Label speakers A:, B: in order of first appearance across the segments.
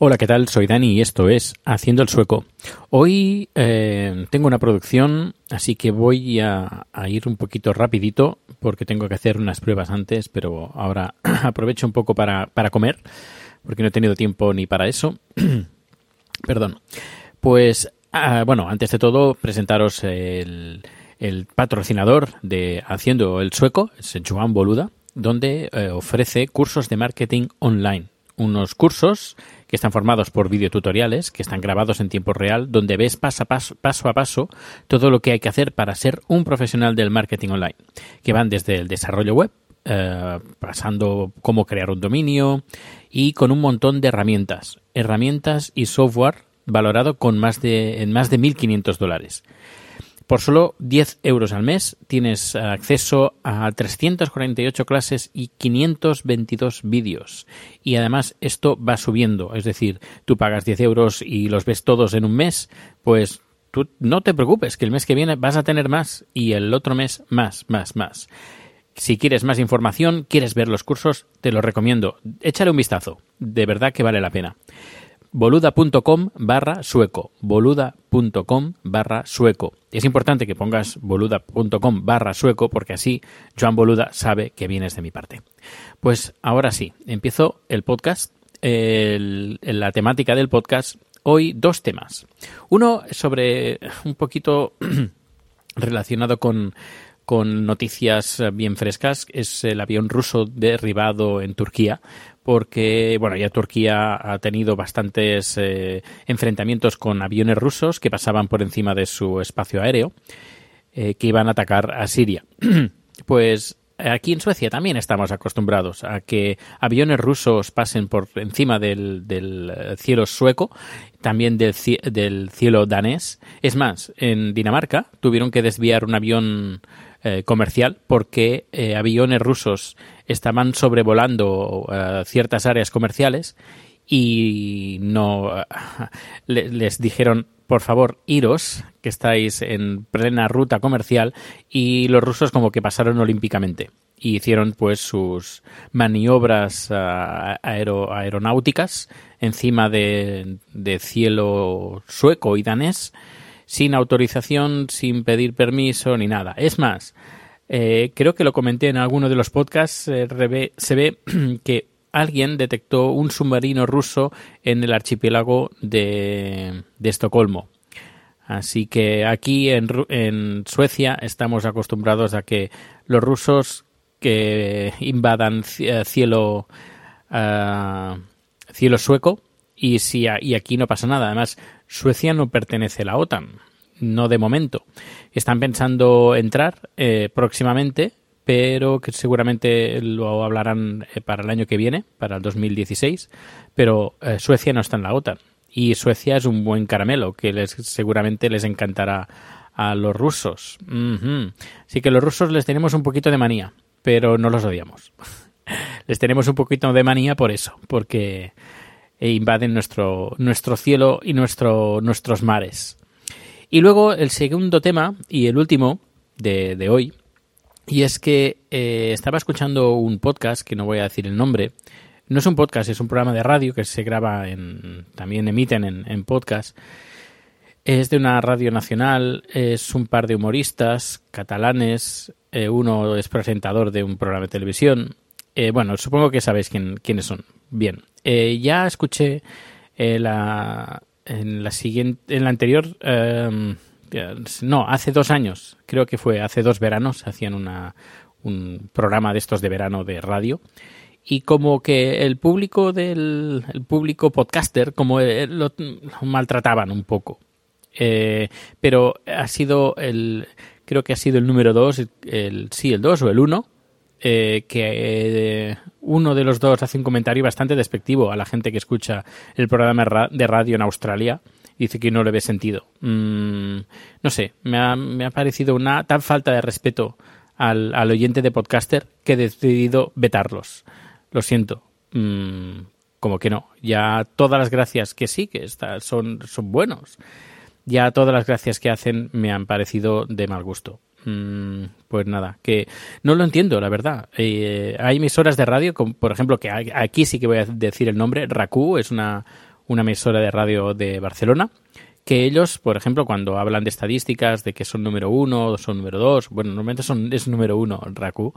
A: Hola, ¿qué tal? Soy Dani y esto es Haciendo el Sueco. Hoy eh, tengo una producción, así que voy a, ir un poquito rapidito porque tengo que hacer unas pruebas antes, pero ahora aprovecho un poco para, para comer porque no he tenido tiempo ni para eso. Perdón. Pues, ah, bueno, antes de todo, presentaros el, el patrocinador de Haciendo el Sueco, es Joan Boluda, donde eh, ofrece cursos de marketing online. Unos cursos que están formados por videotutoriales, que están grabados en tiempo real, donde ves paso a paso, paso a paso todo lo que hay que hacer para ser un profesional del marketing online, que van desde el desarrollo web, eh, pasando cómo crear un dominio y con un montón de herramientas, herramientas y software valorado con más de, en más de 1.500 dólares. Por solo 10 euros al mes tienes acceso a 348 clases y 522 vídeos. Y además esto va subiendo. Es decir, tú pagas 10 euros y los ves todos en un mes, pues tú no te preocupes, que el mes que viene vas a tener más y el otro mes más, más, más. Si quieres más información, quieres ver los cursos, te los recomiendo. Échale un vistazo. De verdad que vale la pena boluda.com barra sueco. boluda.com barra sueco. Es importante que pongas boluda.com barra sueco porque así Joan Boluda sabe que vienes de mi parte. Pues ahora sí, empiezo el podcast. La temática del podcast. Hoy dos temas. Uno sobre un poquito relacionado con, con noticias bien frescas es el avión ruso derribado en Turquía porque bueno ya Turquía ha tenido bastantes eh, enfrentamientos con aviones rusos que pasaban por encima de su espacio aéreo eh, que iban a atacar a Siria pues aquí en Suecia también estamos acostumbrados a que aviones rusos pasen por encima del, eh, cielo sueco, también del, del cielo danés. Es más, en Dinamarca tuvieron que desviar un avión eh, comercial porque eh, aviones rusos estaban sobrevolando eh, ciertas áreas comerciales y no le- les dijeron por favor iros que estáis en plena ruta comercial y los rusos como que pasaron olímpicamente y hicieron pues sus maniobras aero- aeronáuticas encima de cielo sueco y danés sin autorización, sin pedir permiso ni nada. Es más, eh, creo que lo comenté en alguno de los podcasts, eh, se ve que alguien detectó un submarino ruso en el archipiélago de, de Estocolmo. Así que aquí en, Suecia estamos acostumbrados a que los rusos que invadan eh, cielo ah, cielo sueco y si y aquí no pasa nada. Además, Suecia no pertenece a la OTAN, no de momento. Están pensando entrar eh, próximamente, pero que seguramente lo hablarán eh, para el año que viene, para el 2016. Pero eh, Suecia no está en la OTAN y Suecia es un buen caramelo que les, seguramente les encantará a los rusos. Ujú. Así que los rusos les tenemos un poquito de manía, pero no los odiamos. les tenemos un poquito de manía por eso, porque invaden nuestro, nuestro cielo y nuestro, nuestros mares. Y luego el segundo tema y el último de, de hoy, y es que eh, estaba escuchando un podcast, que no voy a decir el nombre, no es un podcast, es un programa de radio que se graba en, también emiten en, en podcast. Es de una radio nacional, es un par de humoristas catalanes, eh, uno es presentador de un programa de televisión. Eh, bueno, supongo que sabéis quién, quiénes son. Bien, eh, ya escuché eh, en la siguiente, en la anterior, eh, no, hace dos años, creo que fue hace dos veranos, hacían una, un programa de estos de verano de radio y como que el público del el público podcaster como eh, lo, lo maltrataban un poco eh, pero ha sido el creo que ha sido el número dos el sí el dos o el uno eh, que eh, uno de los dos hace un comentario bastante despectivo a la gente que escucha el programa ra- de radio en Australia dice que no le ve sentido Mm, no sé me ha, me ha parecido una tan falta de respeto al, al oyente de podcaster que he decidido vetarlos lo siento. Mm, como que no. Ya todas las gracias que sí, que está, son, son buenos. Ya todas las gracias que hacen me han parecido de mal gusto. Mm, pues nada, que no lo entiendo, la verdad. Eh, hay emisoras de radio, como, por ejemplo, que aquí sí que voy a decir el nombre, RACU es una, una emisora de radio de Barcelona, que ellos, por ejemplo, cuando hablan de estadísticas, de que son número uno, son número dos, bueno, normalmente son, es número uno RACU,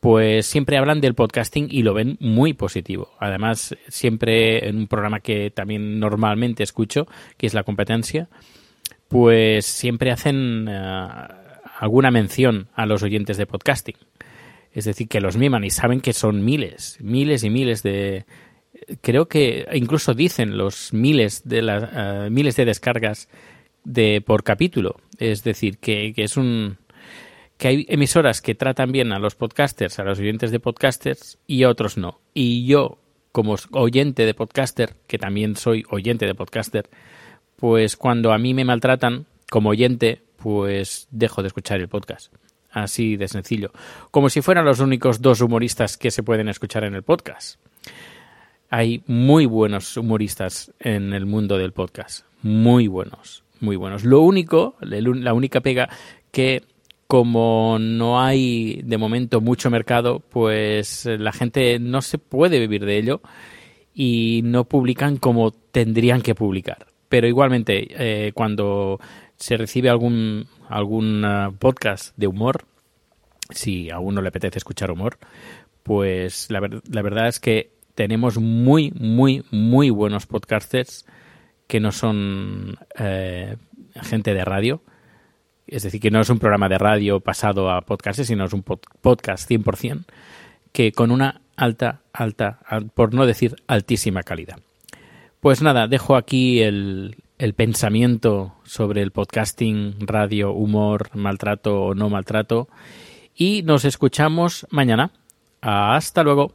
A: pues siempre hablan del podcasting y lo ven muy positivo. Además, siempre en un programa que también normalmente escucho, que es La Competencia, pues siempre hacen eh, alguna mención a los oyentes de podcasting. Es decir, que los miman y saben que son miles, miles y miles de... Creo que incluso dicen los miles de las eh, miles de descargas de por capítulo. Es decir, que, que es un que hay emisoras que tratan bien a los podcasters, a los oyentes de podcasters y otros no. Y yo, como oyente de podcaster, que también soy oyente de podcaster, pues cuando a mí me maltratan como oyente, pues dejo de escuchar el podcast. Así de sencillo. Como si fueran los únicos dos humoristas que se pueden escuchar en el podcast. Hay muy buenos humoristas en el mundo del podcast. Muy buenos, muy buenos. Lo único, la única pega que como no hay de momento mucho mercado, pues la gente no se puede vivir de ello y no publican como tendrían que publicar. Pero igualmente, eh, cuando se recibe algún, algún uh, podcast de humor, si a uno le apetece escuchar humor, pues la, ver la verdad es que tenemos muy, muy, muy buenos podcasters que no son eh, gente de radio. Es decir, que no es un programa de radio pasado a podcast, sino es un pod podcast 100%, que con una alta, alta, por no decir altísima calidad. Pues nada, dejo aquí el, el pensamiento sobre el podcasting, radio, humor, maltrato o no maltrato. Y nos escuchamos mañana. Hasta luego.